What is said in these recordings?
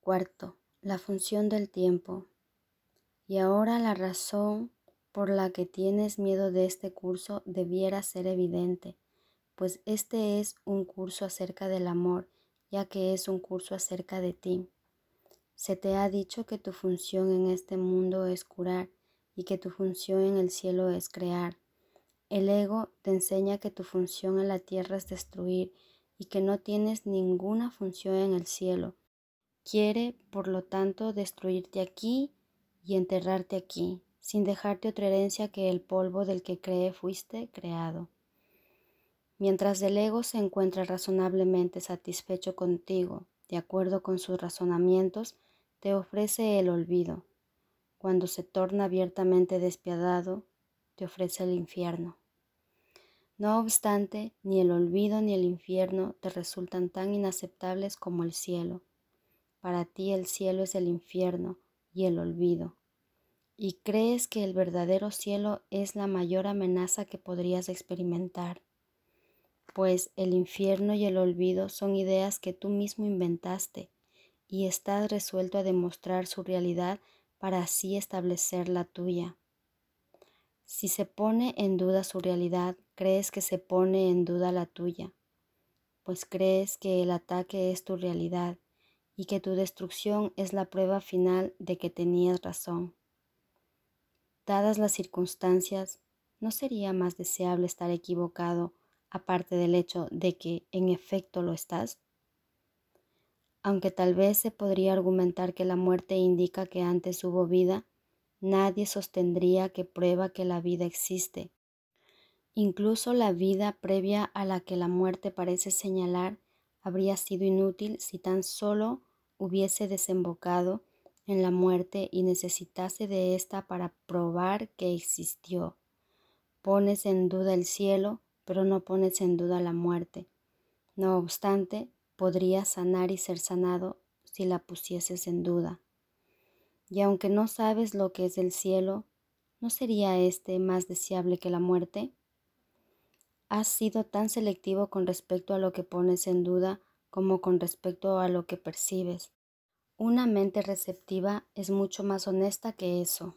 Cuarto, la función del tiempo. Y ahora la razón por la que tienes miedo de este curso debiera ser evidente, pues este es un curso acerca del amor, ya que es un curso acerca de ti. Se te ha dicho que tu función en este mundo es curar y que tu función en el cielo es crear. El ego te enseña que tu función en la tierra es destruir y que no tienes ninguna función en el cielo. Quiere, por lo tanto, destruirte aquí y enterrarte aquí, sin dejarte otra herencia que el polvo del que cree fuiste creado. Mientras el ego se encuentra razonablemente satisfecho contigo, de acuerdo con sus razonamientos, te ofrece el olvido. Cuando se torna abiertamente despiadado, te ofrece el infierno. No obstante, ni el olvido ni el infierno te resultan tan inaceptables como el cielo. Para ti el cielo es el infierno y el olvido. Y crees que el verdadero cielo es la mayor amenaza que podrías experimentar. Pues el infierno y el olvido son ideas que tú mismo inventaste y estás resuelto a demostrar su realidad para así establecer la tuya. Si se pone en duda su realidad, crees que se pone en duda la tuya, pues crees que el ataque es tu realidad y que tu destrucción es la prueba final de que tenías razón. Dadas las circunstancias, ¿no sería más deseable estar equivocado aparte del hecho de que en efecto lo estás? Aunque tal vez se podría argumentar que la muerte indica que antes hubo vida, nadie sostendría que prueba que la vida existe. Incluso la vida previa a la que la muerte parece señalar habría sido inútil si tan solo hubiese desembocado en la muerte y necesitase de ésta para probar que existió. Pones en duda el cielo, pero no pones en duda la muerte. No obstante, podría sanar y ser sanado si la pusieses en duda. Y aunque no sabes lo que es el cielo, ¿no sería éste más deseable que la muerte? Has sido tan selectivo con respecto a lo que pones en duda como con respecto a lo que percibes. Una mente receptiva es mucho más honesta que eso.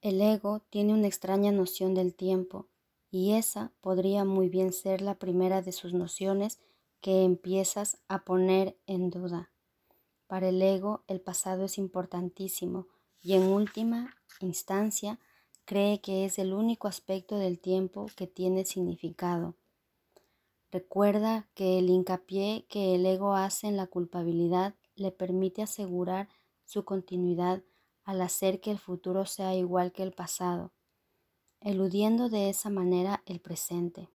El ego tiene una extraña noción del tiempo, y esa podría muy bien ser la primera de sus nociones que empiezas a poner en duda. Para el ego el pasado es importantísimo y en última instancia cree que es el único aspecto del tiempo que tiene significado. Recuerda que el hincapié que el ego hace en la culpabilidad le permite asegurar su continuidad al hacer que el futuro sea igual que el pasado, eludiendo de esa manera el presente.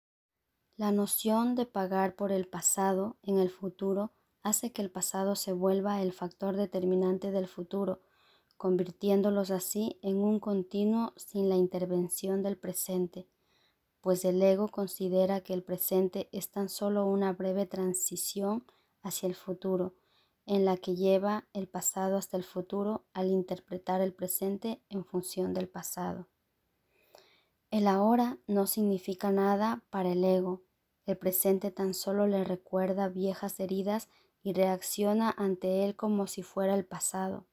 La noción de pagar por el pasado en el futuro hace que el pasado se vuelva el factor determinante del futuro, convirtiéndolos así en un continuo sin la intervención del presente, pues el ego considera que el presente es tan solo una breve transición hacia el futuro, en la que lleva el pasado hasta el futuro al interpretar el presente en función del pasado. El ahora no significa nada para el ego. El presente tan solo le recuerda viejas heridas y reacciona ante él como si fuera el pasado.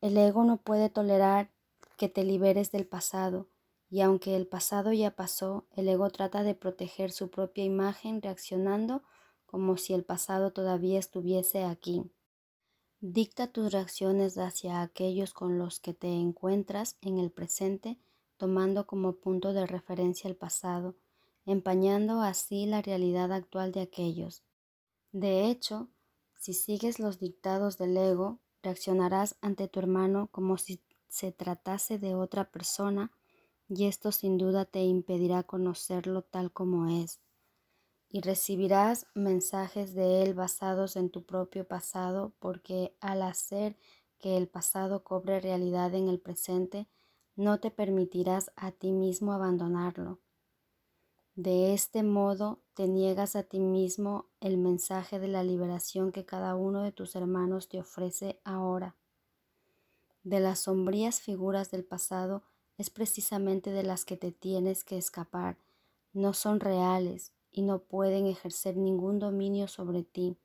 El ego no puede tolerar que te liberes del pasado, y aunque el pasado ya pasó, el ego trata de proteger su propia imagen reaccionando como si el pasado todavía estuviese aquí. Dicta tus reacciones hacia aquellos con los que te encuentras en el presente tomando como punto de referencia el pasado, empañando así la realidad actual de aquellos. De hecho, si sigues los dictados del ego, reaccionarás ante tu hermano como si se tratase de otra persona y esto sin duda te impedirá conocerlo tal como es. Y recibirás mensajes de él basados en tu propio pasado porque al hacer que el pasado cobre realidad en el presente, no te permitirás a ti mismo abandonarlo. De este modo te niegas a ti mismo el mensaje de la liberación que cada uno de tus hermanos te ofrece ahora. De las sombrías figuras del pasado es precisamente de las que te tienes que escapar. No son reales y no pueden ejercer ningún dominio sobre ti,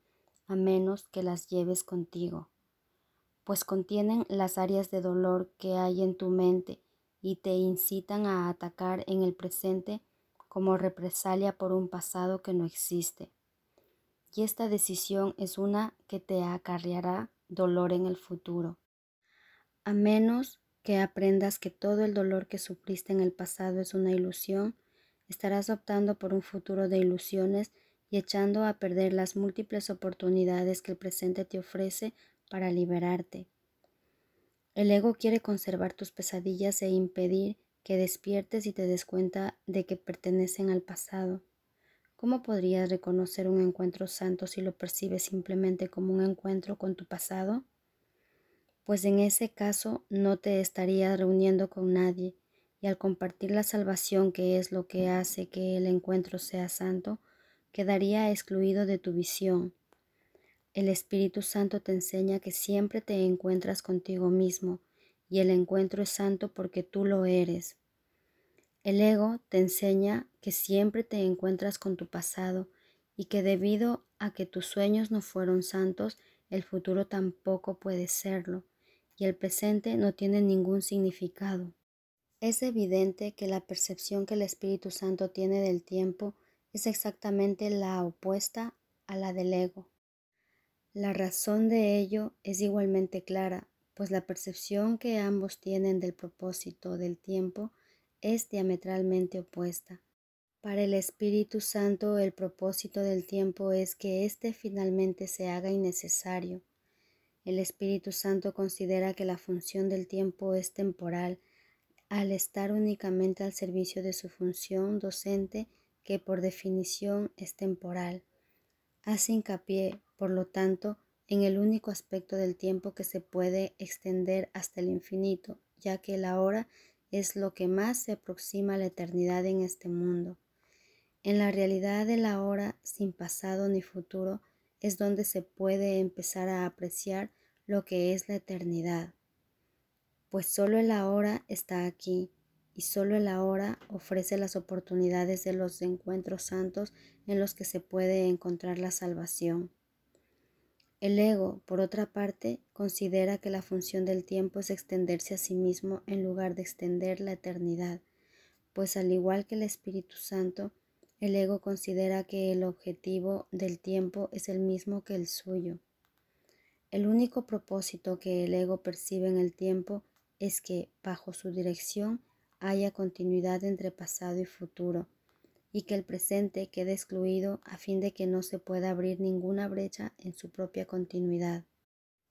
a menos que las lleves contigo, pues contienen las áreas de dolor que hay en tu mente y te incitan a atacar en el presente como represalia por un pasado que no existe. Y esta decisión es una que te acarreará dolor en el futuro. A menos que aprendas que todo el dolor que sufriste en el pasado es una ilusión, estarás optando por un futuro de ilusiones y echando a perder las múltiples oportunidades que el presente te ofrece para liberarte. El ego quiere conservar tus pesadillas e impedir que despiertes y te des cuenta de que pertenecen al pasado. ¿Cómo podrías reconocer un encuentro santo si lo percibes simplemente como un encuentro con tu pasado? Pues en ese caso no te estarías reuniendo con nadie y al compartir la salvación que es lo que hace que el encuentro sea santo, quedaría excluido de tu visión. El Espíritu Santo te enseña que siempre te encuentras contigo mismo y el encuentro es santo porque tú lo eres. El ego te enseña que siempre te encuentras con tu pasado y que debido a que tus sueños no fueron santos, el futuro tampoco puede serlo y el presente no tiene ningún significado. Es evidente que la percepción que el Espíritu Santo tiene del tiempo es exactamente la opuesta a la del ego. La razón de ello es igualmente clara, pues la percepción que ambos tienen del propósito del tiempo es diametralmente opuesta. Para el Espíritu Santo el propósito del tiempo es que éste finalmente se haga innecesario. El Espíritu Santo considera que la función del tiempo es temporal al estar únicamente al servicio de su función docente que por definición es temporal. Hace hincapié, por lo tanto, en el único aspecto del tiempo que se puede extender hasta el infinito, ya que la hora es lo que más se aproxima a la eternidad en este mundo. En la realidad de la hora, sin pasado ni futuro, es donde se puede empezar a apreciar lo que es la eternidad. Pues solo el ahora está aquí y solo el ahora ofrece las oportunidades de los encuentros santos en los que se puede encontrar la salvación. El ego, por otra parte, considera que la función del tiempo es extenderse a sí mismo en lugar de extender la eternidad, pues al igual que el Espíritu Santo, el ego considera que el objetivo del tiempo es el mismo que el suyo. El único propósito que el ego percibe en el tiempo es que, bajo su dirección, haya continuidad entre pasado y futuro, y que el presente quede excluido a fin de que no se pueda abrir ninguna brecha en su propia continuidad.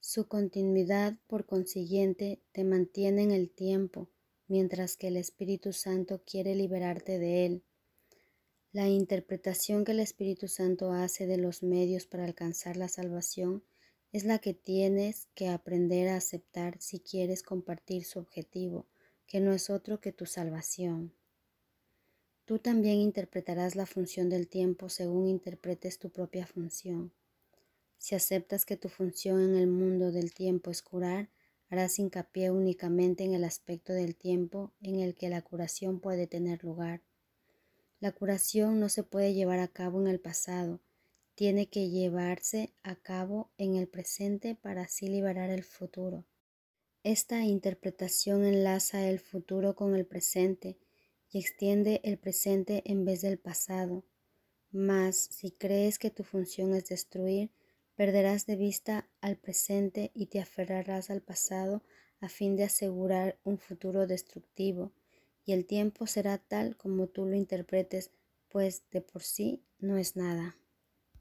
Su continuidad, por consiguiente, te mantiene en el tiempo, mientras que el Espíritu Santo quiere liberarte de él. La interpretación que el Espíritu Santo hace de los medios para alcanzar la salvación es la que tienes que aprender a aceptar si quieres compartir su objetivo, que no es otro que tu salvación. Tú también interpretarás la función del tiempo según interpretes tu propia función. Si aceptas que tu función en el mundo del tiempo es curar, harás hincapié únicamente en el aspecto del tiempo en el que la curación puede tener lugar. La curación no se puede llevar a cabo en el pasado, tiene que llevarse a cabo en el presente para así liberar el futuro. Esta interpretación enlaza el futuro con el presente y extiende el presente en vez del pasado. Mas si crees que tu función es destruir, perderás de vista al presente y te aferrarás al pasado a fin de asegurar un futuro destructivo, y el tiempo será tal como tú lo interpretes, pues de por sí no es nada.